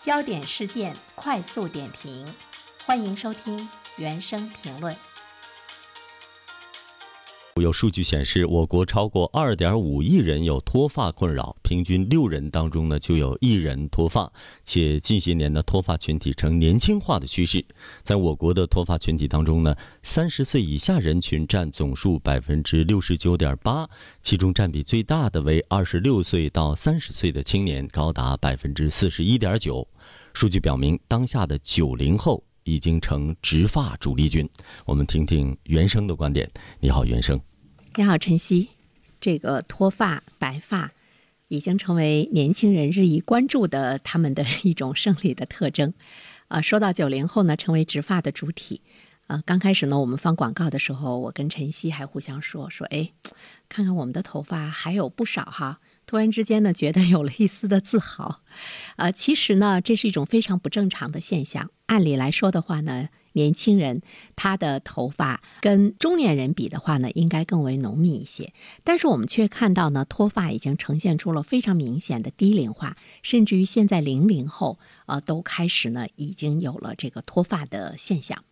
焦点事件快速点评，欢迎收听原声评论。有数据显示，我国超过二点五亿人有脱发困扰，平均六人当中呢就有一人脱发，且近些年的脱发群体呈年轻化的趋势。在我国的脱发群体当中呢，三十岁以下人群占总数百分之六十九点八，其中占比最大的为二十六岁到三十岁的青年，高达百分之四十一点九。数据表明，当下的九零后已经成植发主力军。我们听听原生的观点。你好，原生。你好，晨曦。这个脱发、白发，已经成为年轻人日益关注的他们的一种生理的特征。啊，说到九零后呢，成为植发的主体。啊，刚开始呢，我们放广告的时候，我跟晨曦还互相说说，哎，看看我们的头发还有不少哈。突然之间呢，觉得有了一丝的自豪，呃，其实呢，这是一种非常不正常的现象。按理来说的话呢，年轻人他的头发跟中年人比的话呢，应该更为浓密一些。但是我们却看到呢，脱发已经呈现出了非常明显的低龄化，甚至于现在零零后呃都开始呢，已经有了这个脱发的现象。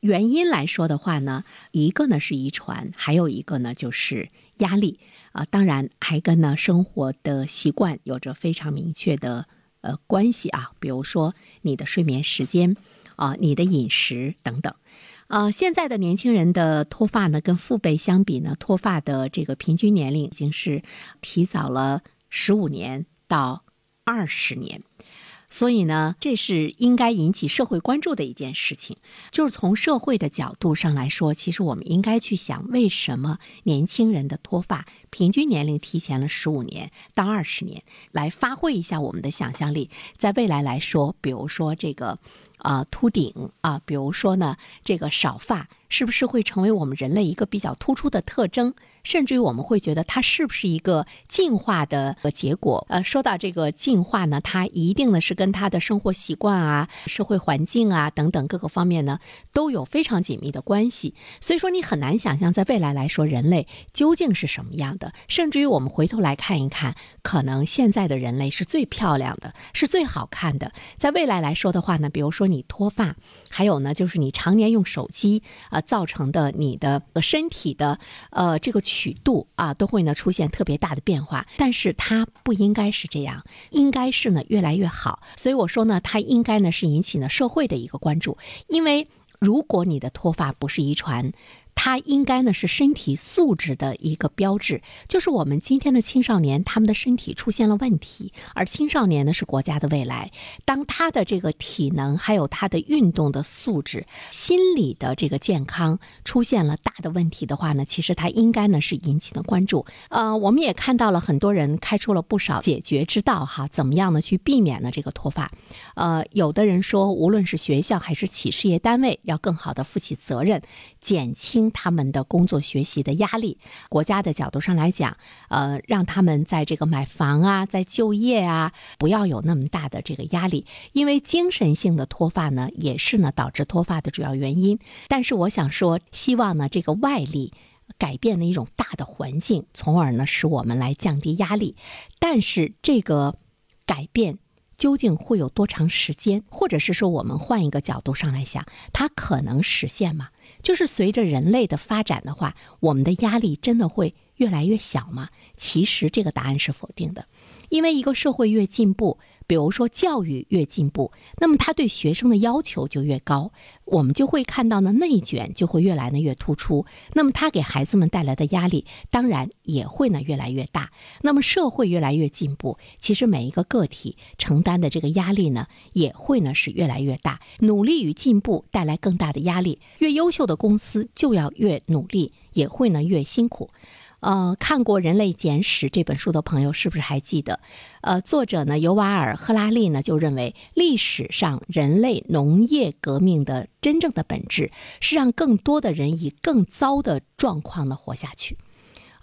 原因来说的话呢，一个呢是遗传，还有一个呢就是压力。啊，当然还跟呢生活的习惯有着非常明确的呃关系啊，比如说你的睡眠时间啊，你的饮食等等。呃，现在的年轻人的脱发呢，跟父辈相比呢，脱发的这个平均年龄已经是提早了十五年到二十年。所以呢，这是应该引起社会关注的一件事情。就是从社会的角度上来说，其实我们应该去想，为什么年轻人的脱发平均年龄提前了十五年到二十年，来发挥一下我们的想象力，在未来来说，比如说这个。啊，秃顶啊，比如说呢，这个少发是不是会成为我们人类一个比较突出的特征？甚至于我们会觉得它是不是一个进化的结果？呃，说到这个进化呢，它一定呢是跟他的生活习惯啊、社会环境啊等等各个方面呢都有非常紧密的关系。所以说，你很难想象在未来来说人类究竟是什么样的。甚至于我们回头来看一看，可能现在的人类是最漂亮的，是最好看的。在未来来说的话呢，比如说。你脱发，还有呢，就是你常年用手机呃造成的你的身体的呃这个曲度啊，都会呢出现特别大的变化。但是它不应该是这样，应该是呢越来越好。所以我说呢，它应该呢是引起呢社会的一个关注，因为如果你的脱发不是遗传。它应该呢是身体素质的一个标志，就是我们今天的青少年，他们的身体出现了问题，而青少年呢是国家的未来。当他的这个体能，还有他的运动的素质、心理的这个健康出现了大的问题的话呢，其实他应该呢是引起了关注。呃，我们也看到了很多人开出了不少解决之道，哈，怎么样呢去避免呢这个脱发？呃，有的人说，无论是学校还是企事业单位，要更好的负起责任，减轻。他们的工作学习的压力，国家的角度上来讲，呃，让他们在这个买房啊，在就业啊，不要有那么大的这个压力，因为精神性的脱发呢，也是呢导致脱发的主要原因。但是我想说，希望呢这个外力改变的一种大的环境，从而呢使我们来降低压力。但是这个改变究竟会有多长时间，或者是说我们换一个角度上来想，它可能实现吗？就是随着人类的发展的话，我们的压力真的会越来越小吗？其实这个答案是否定的，因为一个社会越进步。比如说，教育越进步，那么他对学生的要求就越高，我们就会看到呢内卷就会越来呢越突出。那么他给孩子们带来的压力，当然也会呢越来越大。那么社会越来越进步，其实每一个个体承担的这个压力呢，也会呢是越来越大。努力与进步带来更大的压力，越优秀的公司就要越努力，也会呢越辛苦。呃，看过《人类简史》这本书的朋友，是不是还记得？呃，作者呢，尤瓦尔·赫拉利呢，就认为历史上人类农业革命的真正的本质是让更多的人以更糟的状况呢活下去。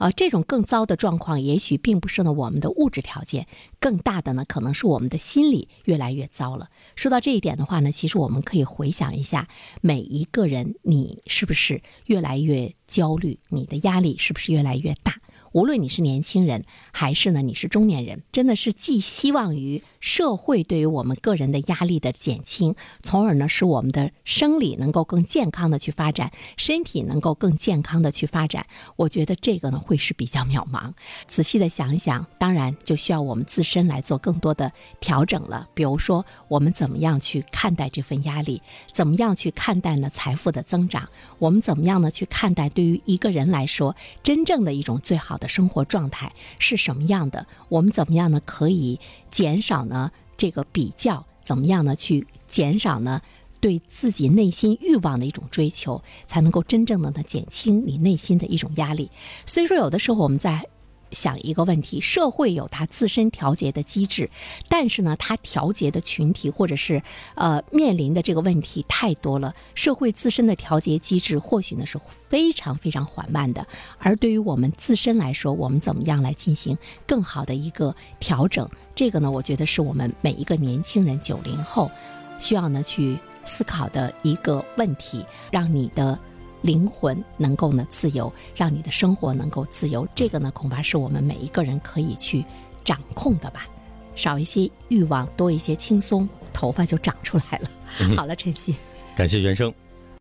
啊，这种更糟的状况，也许并不是呢我们的物质条件，更大的呢可能是我们的心理越来越糟了。说到这一点的话呢，其实我们可以回想一下，每一个人，你是不是越来越焦虑？你的压力是不是越来越大？无论你是年轻人还是呢你是中年人，真的是寄希望于社会对于我们个人的压力的减轻，从而呢使我们的生理能够更健康的去发展，身体能够更健康的去发展。我觉得这个呢会是比较渺茫。仔细的想一想，当然就需要我们自身来做更多的调整了。比如说，我们怎么样去看待这份压力？怎么样去看待呢财富的增长？我们怎么样呢去看待对于一个人来说真正的一种最好的的生活状态是什么样的？我们怎么样呢可以减少呢这个比较？怎么样呢去减少呢对自己内心欲望的一种追求，才能够真正的呢减轻你内心的一种压力？所以说，有的时候我们在。想一个问题，社会有它自身调节的机制，但是呢，它调节的群体或者是呃面临的这个问题太多了。社会自身的调节机制或许呢是非常非常缓慢的，而对于我们自身来说，我们怎么样来进行更好的一个调整？这个呢，我觉得是我们每一个年轻人九零后需要呢去思考的一个问题，让你的。灵魂能够呢自由，让你的生活能够自由，这个呢恐怕是我们每一个人可以去掌控的吧。少一些欲望，多一些轻松，头发就长出来了。好了，晨曦，感谢原生。